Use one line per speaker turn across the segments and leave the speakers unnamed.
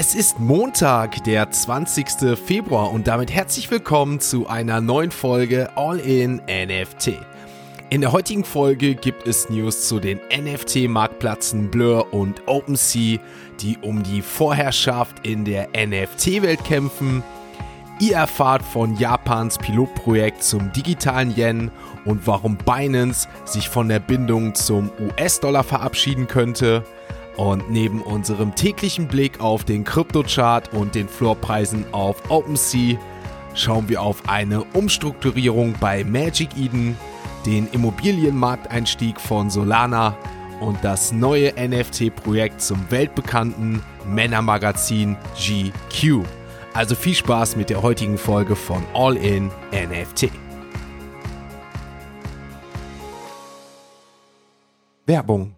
Es ist Montag, der 20. Februar und damit herzlich willkommen zu einer neuen Folge All in NFT. In der heutigen Folge gibt es News zu den NFT-Marktplätzen Blur und OpenSea, die um die Vorherrschaft in der NFT-Welt kämpfen. Ihr erfahrt von Japans Pilotprojekt zum digitalen Yen und warum Binance sich von der Bindung zum US-Dollar verabschieden könnte. Und neben unserem täglichen Blick auf den Kryptochart und den Floorpreisen auf OpenSea schauen wir auf eine Umstrukturierung bei Magic Eden, den Immobilienmarkteinstieg von Solana und das neue NFT-Projekt zum weltbekannten Männermagazin GQ. Also viel Spaß mit der heutigen Folge von All in NFT. Werbung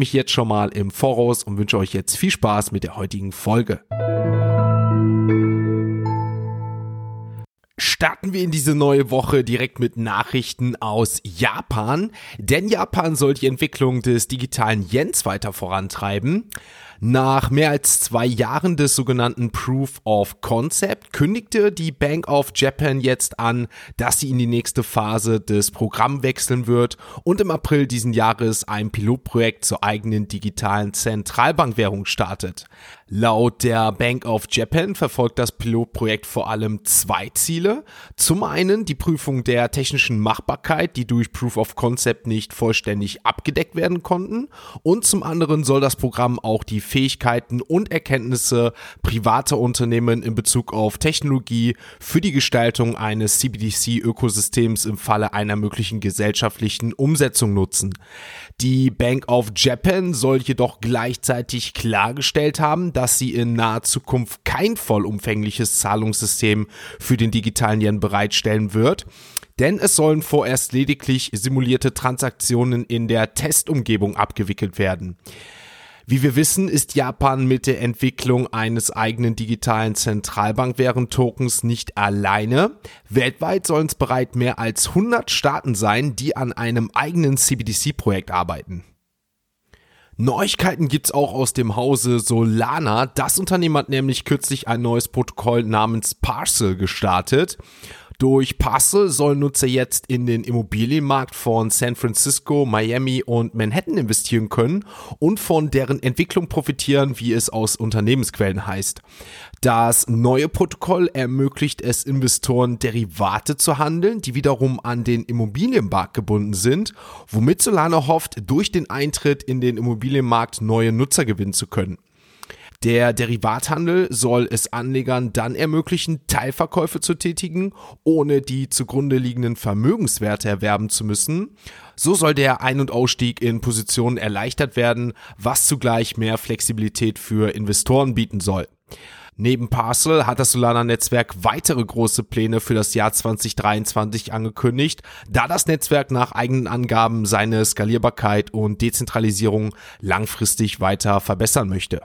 mich jetzt schon mal im Voraus und wünsche euch jetzt viel Spaß mit der heutigen Folge. Starten wir in diese neue Woche direkt mit Nachrichten aus Japan, denn Japan soll die Entwicklung des digitalen Yens weiter vorantreiben. Nach mehr als zwei Jahren des sogenannten Proof of Concept kündigte die Bank of Japan jetzt an, dass sie in die nächste Phase des Programms wechseln wird und im April diesen Jahres ein Pilotprojekt zur eigenen digitalen Zentralbankwährung startet. Laut der Bank of Japan verfolgt das Pilotprojekt vor allem zwei Ziele. Zum einen die Prüfung der technischen Machbarkeit, die durch Proof of Concept nicht vollständig abgedeckt werden konnten. Und zum anderen soll das Programm auch die Fähigkeiten und Erkenntnisse privater Unternehmen in Bezug auf Technologie für die Gestaltung eines CBDC-Ökosystems im Falle einer möglichen gesellschaftlichen Umsetzung nutzen. Die Bank of Japan soll jedoch gleichzeitig klargestellt haben, dass sie in naher Zukunft kein vollumfängliches Zahlungssystem für den digitalen Yen bereitstellen wird, denn es sollen vorerst lediglich simulierte Transaktionen in der Testumgebung abgewickelt werden. Wie wir wissen, ist Japan mit der Entwicklung eines eigenen digitalen Zentralbankwährend-Tokens nicht alleine. Weltweit sollen es bereits mehr als 100 Staaten sein, die an einem eigenen CBDC-Projekt arbeiten. Neuigkeiten gibt's auch aus dem Hause Solana. Das Unternehmen hat nämlich kürzlich ein neues Protokoll namens Parcel gestartet. Durch Parcel sollen Nutzer jetzt in den Immobilienmarkt von San Francisco, Miami und Manhattan investieren können und von deren Entwicklung profitieren, wie es aus Unternehmensquellen heißt. Das neue Protokoll ermöglicht es Investoren, Derivate zu handeln, die wiederum an den Immobilienmarkt gebunden sind, womit Solana hofft, durch den Eintritt in den Immobilienmarkt neue Nutzer gewinnen zu können. Der Derivathandel soll es Anlegern dann ermöglichen, Teilverkäufe zu tätigen, ohne die zugrunde liegenden Vermögenswerte erwerben zu müssen. So soll der Ein- und Ausstieg in Positionen erleichtert werden, was zugleich mehr Flexibilität für Investoren bieten soll. Neben Parcel hat das Solana-Netzwerk weitere große Pläne für das Jahr 2023 angekündigt, da das Netzwerk nach eigenen Angaben seine Skalierbarkeit und Dezentralisierung langfristig weiter verbessern möchte.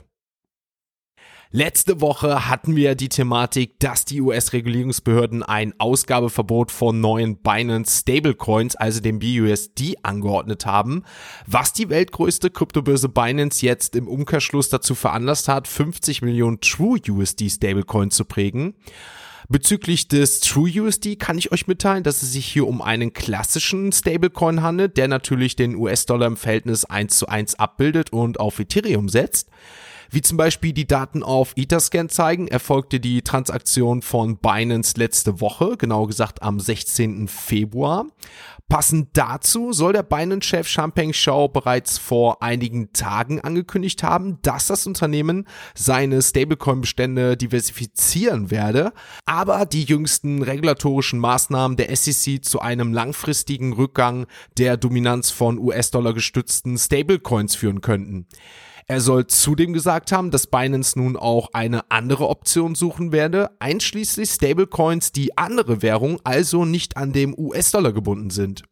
Letzte Woche hatten wir die Thematik, dass die US-Regulierungsbehörden ein Ausgabeverbot von neuen Binance Stablecoins, also dem BUSD, angeordnet haben, was die weltgrößte Kryptobörse Binance jetzt im Umkehrschluss dazu veranlasst hat, 50 Millionen True USD Stablecoins zu prägen. Bezüglich des True USD kann ich euch mitteilen, dass es sich hier um einen klassischen Stablecoin handelt, der natürlich den US-Dollar im Verhältnis 1 zu 1 abbildet und auf Ethereum setzt. Wie zum Beispiel die Daten auf Etherscan zeigen, erfolgte die Transaktion von Binance letzte Woche, genau gesagt am 16. Februar. Passend dazu soll der Binance-Chef Champagne Shao bereits vor einigen Tagen angekündigt haben, dass das Unternehmen seine Stablecoin-Bestände diversifizieren werde. aber die jüngsten regulatorischen Maßnahmen der SEC zu einem langfristigen Rückgang der Dominanz von US-Dollar gestützten Stablecoins führen könnten. Er soll zudem gesagt haben, dass Binance nun auch eine andere Option suchen werde, einschließlich Stablecoins, die andere Währung, also nicht an dem US-Dollar gebunden sind.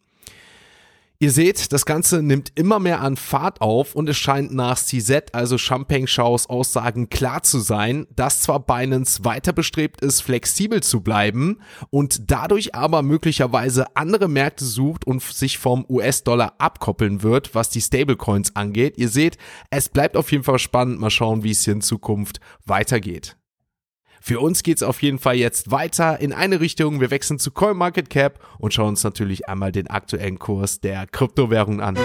Ihr seht, das Ganze nimmt immer mehr an Fahrt auf und es scheint nach CZ, also Champagne Shows Aussagen klar zu sein, dass zwar Binance weiter bestrebt ist, flexibel zu bleiben und dadurch aber möglicherweise andere Märkte sucht und sich vom US-Dollar abkoppeln wird, was die Stablecoins angeht. Ihr seht, es bleibt auf jeden Fall spannend. Mal schauen, wie es hier in Zukunft weitergeht. Für uns geht's auf jeden Fall jetzt weiter in eine Richtung. Wir wechseln zu CoinMarketCap und schauen uns natürlich einmal den aktuellen Kurs der Kryptowährung an.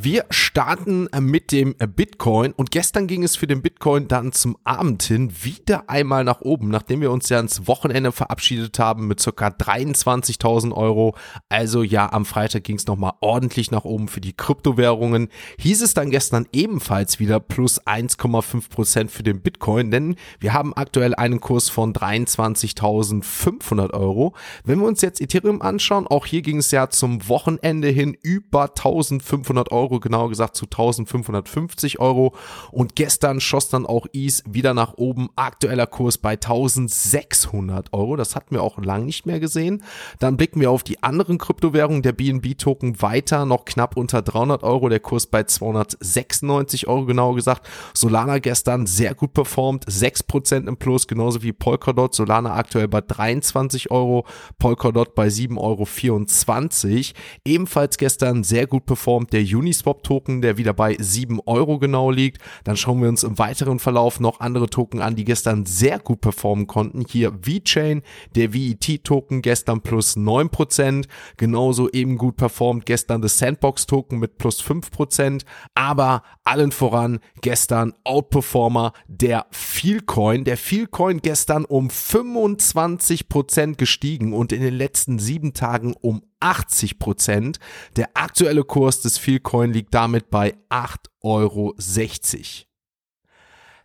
Wir starten äh, mit dem äh, Bitcoin und gestern ging es für den Bitcoin dann zum Abend hin wieder einmal nach oben, nachdem wir uns ja ins Wochenende verabschiedet haben mit circa 23.000 Euro. Also ja, am Freitag ging es nochmal ordentlich nach oben für die Kryptowährungen. Hieß es dann gestern ebenfalls wieder plus 1,5 Prozent für den Bitcoin, denn wir haben aktuell einen Kurs von 23.500 Euro. Wenn wir uns jetzt Ethereum anschauen, auch hier ging es ja zum Wochenende hin über 1.500 Euro Euro, genauer gesagt zu 1550 Euro. Und gestern schoss dann auch ETH wieder nach oben. Aktueller Kurs bei 1600 Euro. Das hatten wir auch lang nicht mehr gesehen. Dann blicken wir auf die anderen Kryptowährungen. Der BNB-Token weiter noch knapp unter 300 Euro. Der Kurs bei 296 Euro genauer gesagt. Solana gestern sehr gut performt. 6% im Plus, genauso wie Polkadot. Solana aktuell bei 23 Euro. Polkadot bei 7,24 Euro. Ebenfalls gestern sehr gut performt der Uniswap Uniswap-Token, der wieder bei 7 Euro genau liegt. Dann schauen wir uns im weiteren Verlauf noch andere Token an, die gestern sehr gut performen konnten. Hier VeChain, der VET-Token gestern plus 9%, genauso eben gut performt gestern das Sandbox-Token mit plus 5%, aber allen voran gestern Outperformer der Feelcoin. Der Feelcoin gestern um 25% gestiegen und in den letzten sieben Tagen um 80 Prozent. Der aktuelle Kurs des Feelcoin liegt damit bei 8,60 Euro.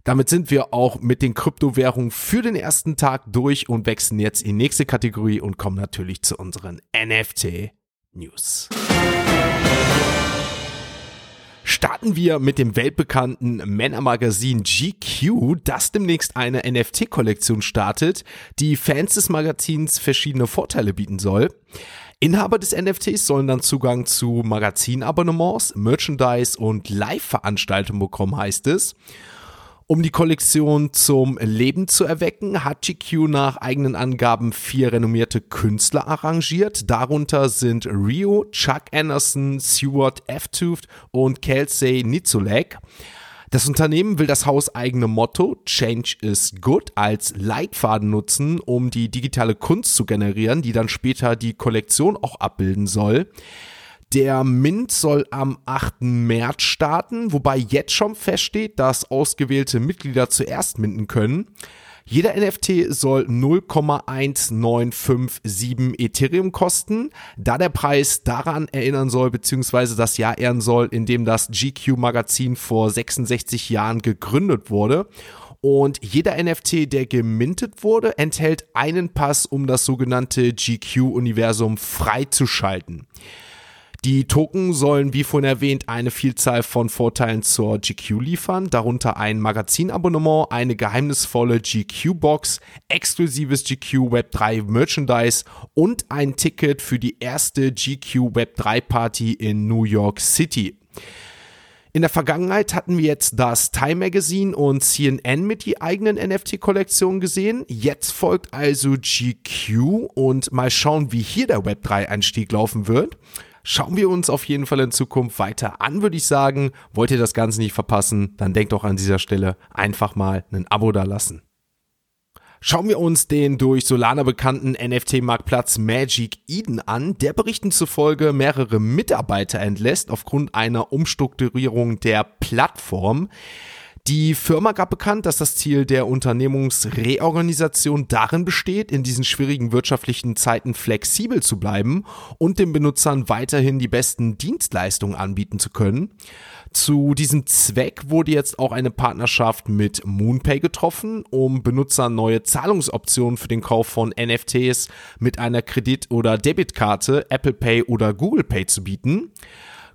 Damit sind wir auch mit den Kryptowährungen für den ersten Tag durch und wechseln jetzt in die nächste Kategorie und kommen natürlich zu unseren NFT News. Starten wir mit dem weltbekannten Männermagazin GQ, das demnächst eine NFT-Kollektion startet, die Fans des Magazins verschiedene Vorteile bieten soll. Inhaber des NFTs sollen dann Zugang zu Magazinabonnements, Merchandise und Live-Veranstaltungen bekommen, heißt es. Um die Kollektion zum Leben zu erwecken, hat GQ nach eigenen Angaben vier renommierte Künstler arrangiert. Darunter sind Rio, Chuck Anderson, Stuart F. Tooft und Kelsey Nitzolek. Das Unternehmen will das hauseigene Motto Change is Good als Leitfaden nutzen, um die digitale Kunst zu generieren, die dann später die Kollektion auch abbilden soll. Der Mint soll am 8. März starten, wobei jetzt schon feststeht, dass ausgewählte Mitglieder zuerst minden können. Jeder NFT soll 0,1957 Ethereum kosten, da der Preis daran erinnern soll, beziehungsweise das Jahr ehren soll, in dem das GQ-Magazin vor 66 Jahren gegründet wurde. Und jeder NFT, der gemintet wurde, enthält einen Pass, um das sogenannte GQ-Universum freizuschalten. Die Token sollen, wie vorhin erwähnt, eine Vielzahl von Vorteilen zur GQ liefern, darunter ein Magazinabonnement, eine geheimnisvolle GQ-Box, exklusives GQ Web3 Merchandise und ein Ticket für die erste GQ Web3 Party in New York City. In der Vergangenheit hatten wir jetzt das Time Magazine und CNN mit die eigenen NFT-Kollektionen gesehen. Jetzt folgt also GQ und mal schauen, wie hier der Web3-Einstieg laufen wird schauen wir uns auf jeden Fall in Zukunft weiter an, würde ich sagen. Wollt ihr das Ganze nicht verpassen, dann denkt doch an dieser Stelle einfach mal ein Abo da lassen. Schauen wir uns den durch Solana bekannten NFT-Marktplatz Magic Eden an, der Berichten zufolge mehrere Mitarbeiter entlässt aufgrund einer Umstrukturierung der Plattform. Die Firma gab bekannt, dass das Ziel der Unternehmungsreorganisation darin besteht, in diesen schwierigen wirtschaftlichen Zeiten flexibel zu bleiben und den Benutzern weiterhin die besten Dienstleistungen anbieten zu können. Zu diesem Zweck wurde jetzt auch eine Partnerschaft mit Moonpay getroffen, um Benutzern neue Zahlungsoptionen für den Kauf von NFTs mit einer Kredit- oder Debitkarte, Apple Pay oder Google Pay zu bieten.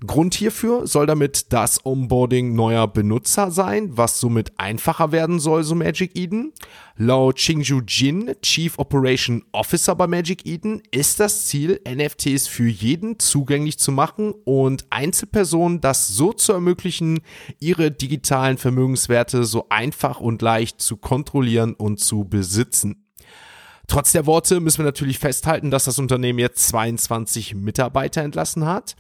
Grund hierfür soll damit das Onboarding neuer Benutzer sein, was somit einfacher werden soll, so Magic Eden. Laut Qingju Jin, Chief Operation Officer bei Magic Eden, ist das Ziel, NFTs für jeden zugänglich zu machen und Einzelpersonen das so zu ermöglichen, ihre digitalen Vermögenswerte so einfach und leicht zu kontrollieren und zu besitzen. Trotz der Worte müssen wir natürlich festhalten, dass das Unternehmen jetzt 22 Mitarbeiter entlassen hat.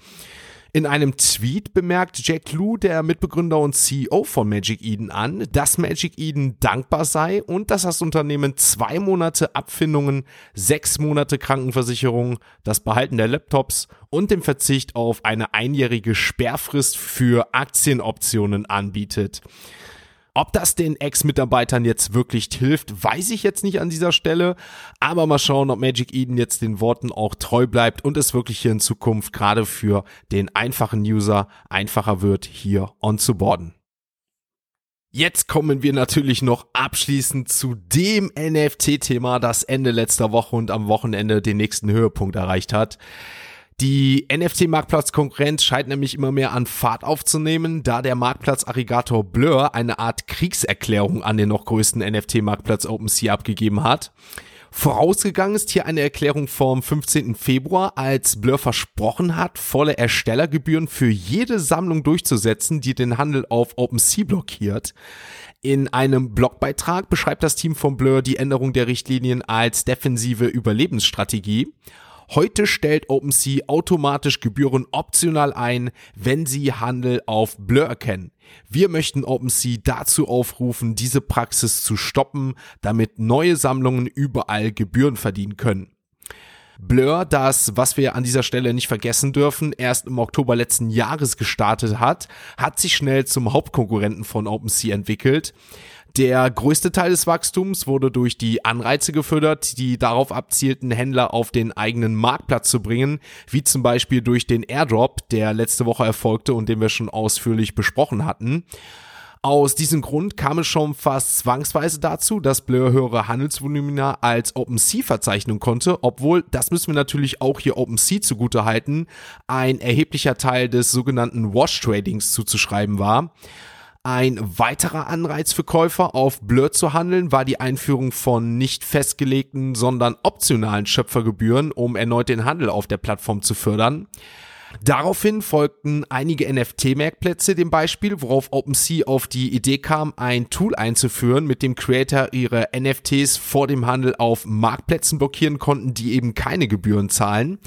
In einem Tweet bemerkt Jack Lew, der Mitbegründer und CEO von Magic Eden, an, dass Magic Eden dankbar sei und dass das Unternehmen zwei Monate Abfindungen, sechs Monate Krankenversicherung, das Behalten der Laptops und den Verzicht auf eine einjährige Sperrfrist für Aktienoptionen anbietet. Ob das den Ex-Mitarbeitern jetzt wirklich hilft, weiß ich jetzt nicht an dieser Stelle. Aber mal schauen, ob Magic Eden jetzt den Worten auch treu bleibt und es wirklich hier in Zukunft gerade für den einfachen User einfacher wird, hier on zu boarden. Jetzt kommen wir natürlich noch abschließend zu dem NFT-Thema, das Ende letzter Woche und am Wochenende den nächsten Höhepunkt erreicht hat. Die NFT-Marktplatz-Konkurrenz scheint nämlich immer mehr an Fahrt aufzunehmen, da der Marktplatz-Aggregator Blur eine Art Kriegserklärung an den noch größten NFT-Marktplatz OpenSea abgegeben hat. Vorausgegangen ist hier eine Erklärung vom 15. Februar, als Blur versprochen hat, volle Erstellergebühren für jede Sammlung durchzusetzen, die den Handel auf OpenSea blockiert. In einem Blogbeitrag beschreibt das Team von Blur die Änderung der Richtlinien als defensive Überlebensstrategie. Heute stellt OpenSea automatisch Gebühren optional ein, wenn sie Handel auf Blur erkennen. Wir möchten OpenSea dazu aufrufen, diese Praxis zu stoppen, damit neue Sammlungen überall Gebühren verdienen können. Blur, das, was wir an dieser Stelle nicht vergessen dürfen, erst im Oktober letzten Jahres gestartet hat, hat sich schnell zum Hauptkonkurrenten von OpenSea entwickelt. Der größte Teil des Wachstums wurde durch die Anreize gefördert, die darauf abzielten, Händler auf den eigenen Marktplatz zu bringen, wie zum Beispiel durch den Airdrop, der letzte Woche erfolgte und den wir schon ausführlich besprochen hatten. Aus diesem Grund kam es schon fast zwangsweise dazu, dass Blur höhere Handelsvolumina als OpenSea verzeichnen konnte, obwohl, das müssen wir natürlich auch hier OpenSea zugute halten, ein erheblicher Teil des sogenannten Wash Tradings zuzuschreiben war. Ein weiterer Anreiz für Käufer auf Blur zu handeln war die Einführung von nicht festgelegten, sondern optionalen Schöpfergebühren, um erneut den Handel auf der Plattform zu fördern. Daraufhin folgten einige NFT-Marktplätze dem Beispiel, worauf OpenSea auf die Idee kam, ein Tool einzuführen, mit dem Creator ihre NFTs vor dem Handel auf Marktplätzen blockieren konnten, die eben keine Gebühren zahlen.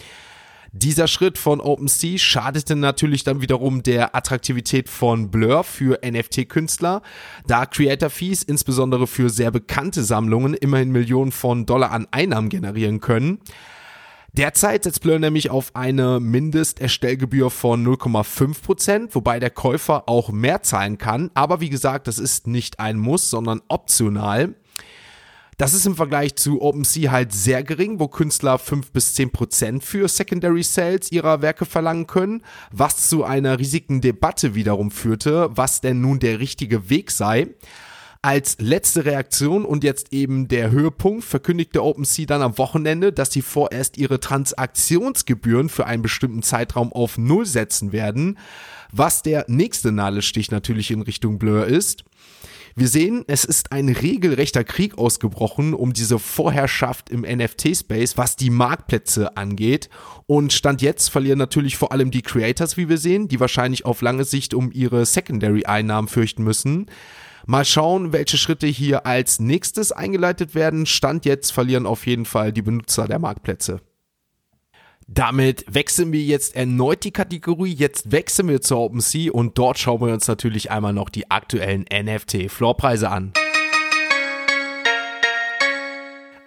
Dieser Schritt von OpenSea schadete natürlich dann wiederum der Attraktivität von Blur für NFT-Künstler, da Creator Fees insbesondere für sehr bekannte Sammlungen immerhin Millionen von Dollar an Einnahmen generieren können. Derzeit setzt Blur nämlich auf eine Mindesterstellgebühr von 0,5%, wobei der Käufer auch mehr zahlen kann. Aber wie gesagt, das ist nicht ein Muss, sondern optional. Das ist im Vergleich zu OpenSea halt sehr gering, wo Künstler 5 bis 10 Prozent für Secondary Sales ihrer Werke verlangen können, was zu einer riesigen Debatte wiederum führte, was denn nun der richtige Weg sei. Als letzte Reaktion und jetzt eben der Höhepunkt verkündigte OpenSea dann am Wochenende, dass sie vorerst ihre Transaktionsgebühren für einen bestimmten Zeitraum auf Null setzen werden, was der nächste Nadelstich natürlich in Richtung Blur ist. Wir sehen, es ist ein regelrechter Krieg ausgebrochen um diese Vorherrschaft im NFT-Space, was die Marktplätze angeht. Und Stand jetzt verlieren natürlich vor allem die Creators, wie wir sehen, die wahrscheinlich auf lange Sicht um ihre Secondary-Einnahmen fürchten müssen. Mal schauen, welche Schritte hier als nächstes eingeleitet werden. Stand jetzt verlieren auf jeden Fall die Benutzer der Marktplätze. Damit wechseln wir jetzt erneut die Kategorie. Jetzt wechseln wir zur OpenSea und dort schauen wir uns natürlich einmal noch die aktuellen NFT-Floorpreise an.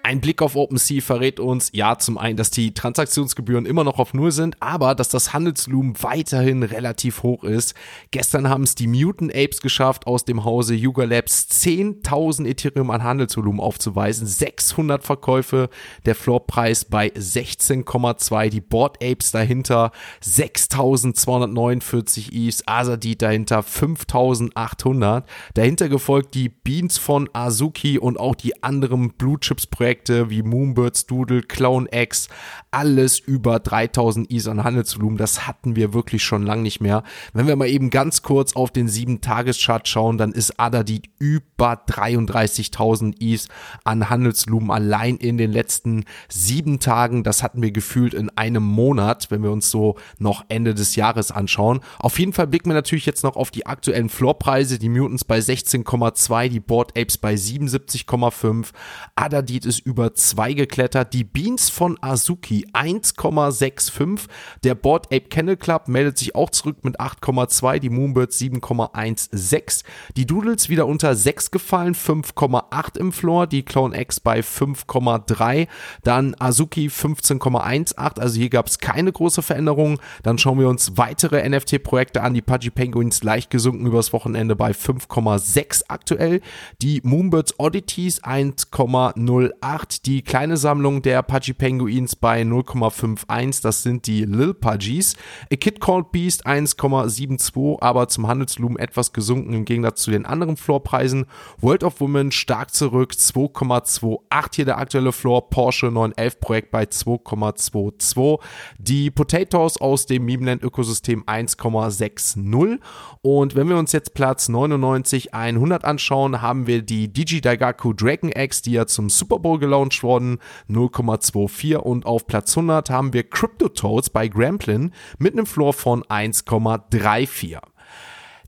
Ein Blick auf OpenSea verrät uns, ja, zum einen, dass die Transaktionsgebühren immer noch auf Null sind, aber dass das Handelsvolumen weiterhin relativ hoch ist. Gestern haben es die Mutant Apes geschafft, aus dem Hause Yuga Labs 10.000 Ethereum an Handelsvolumen aufzuweisen, 600 Verkäufe, der Floorpreis bei 16,2, die Board Apes dahinter 6.249 ETH, Asadid dahinter 5.800, dahinter gefolgt die Beans von Azuki und auch die anderen Blue Chips Projekte wie Moonbirds Doodle, Clone X, alles über 3000 ETH an Handelsvolumen. Das hatten wir wirklich schon lange nicht mehr. Wenn wir mal eben ganz kurz auf den 7-Tages-Chart schauen, dann ist Adadit über 33.000 ETH an Handelsvolumen allein in den letzten sieben Tagen. Das hatten wir gefühlt in einem Monat, wenn wir uns so noch Ende des Jahres anschauen. Auf jeden Fall blicken wir natürlich jetzt noch auf die aktuellen Floorpreise. Die Mutants bei 16,2, die Board Apes bei 77,5. Adadit ist über 2 geklettert. Die Beans von Azuki 1,65. Der Board Ape Kennel Club meldet sich auch zurück mit 8,2. Die Moonbirds 7,16. Die Doodles wieder unter 6 gefallen, 5,8 im Floor. Die Clone X bei 5,3. Dann Azuki 15,18. Also hier gab es keine große Veränderung. Dann schauen wir uns weitere NFT-Projekte an. Die Pudgy Penguins leicht gesunken übers Wochenende bei 5,6 aktuell. Die Moonbirds Oddities 1,08. Die kleine Sammlung der Pudgy Penguins bei 0,51. Das sind die Lil Pudgies. A Kid Called Beast 1,72, aber zum Handelsvolumen etwas gesunken im Gegensatz zu den anderen Floorpreisen. World of Women stark zurück 2,28. Hier der aktuelle Floor. Porsche 911 Projekt bei 2,22. Die Potatoes aus dem Memeland Ökosystem 1,60. Und wenn wir uns jetzt Platz 99 100 anschauen, haben wir die Digi Daigaku Dragon X, die ja zum Super Bowl gelauncht wurden, 0,24 und auf Platz 100 haben wir Crypto Toads bei Gramplin mit einem Floor von 1,34.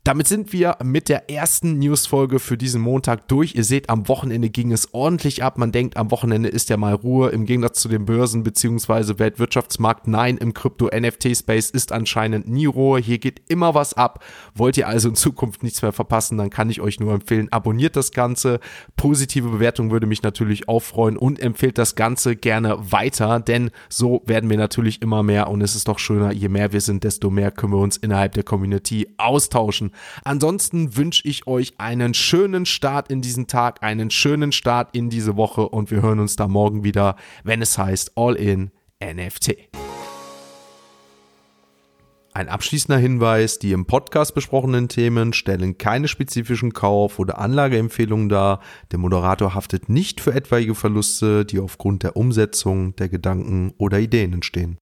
Damit sind wir mit der ersten Newsfolge für diesen Montag durch. Ihr seht, am Wochenende ging es ordentlich ab. Man denkt, am Wochenende ist ja mal Ruhe im Gegensatz zu den Börsen bzw. Weltwirtschaftsmarkt. Nein, im Krypto-NFT-Space ist anscheinend nie Ruhe. Hier geht immer was ab. Wollt ihr also in Zukunft nichts mehr verpassen, dann kann ich euch nur empfehlen, abonniert das Ganze. Positive Bewertung würde mich natürlich auch freuen und empfehlt das Ganze gerne weiter, denn so werden wir natürlich immer mehr und es ist doch schöner, je mehr wir sind, desto mehr können wir uns innerhalb der Community austauschen. Ansonsten wünsche ich euch einen schönen Start in diesen Tag, einen schönen Start in diese Woche und wir hören uns da morgen wieder, wenn es heißt All in NFT. Ein abschließender Hinweis, die im Podcast besprochenen Themen stellen keine spezifischen Kauf- oder Anlageempfehlungen dar. Der Moderator haftet nicht für etwaige Verluste, die aufgrund der Umsetzung der Gedanken oder Ideen entstehen.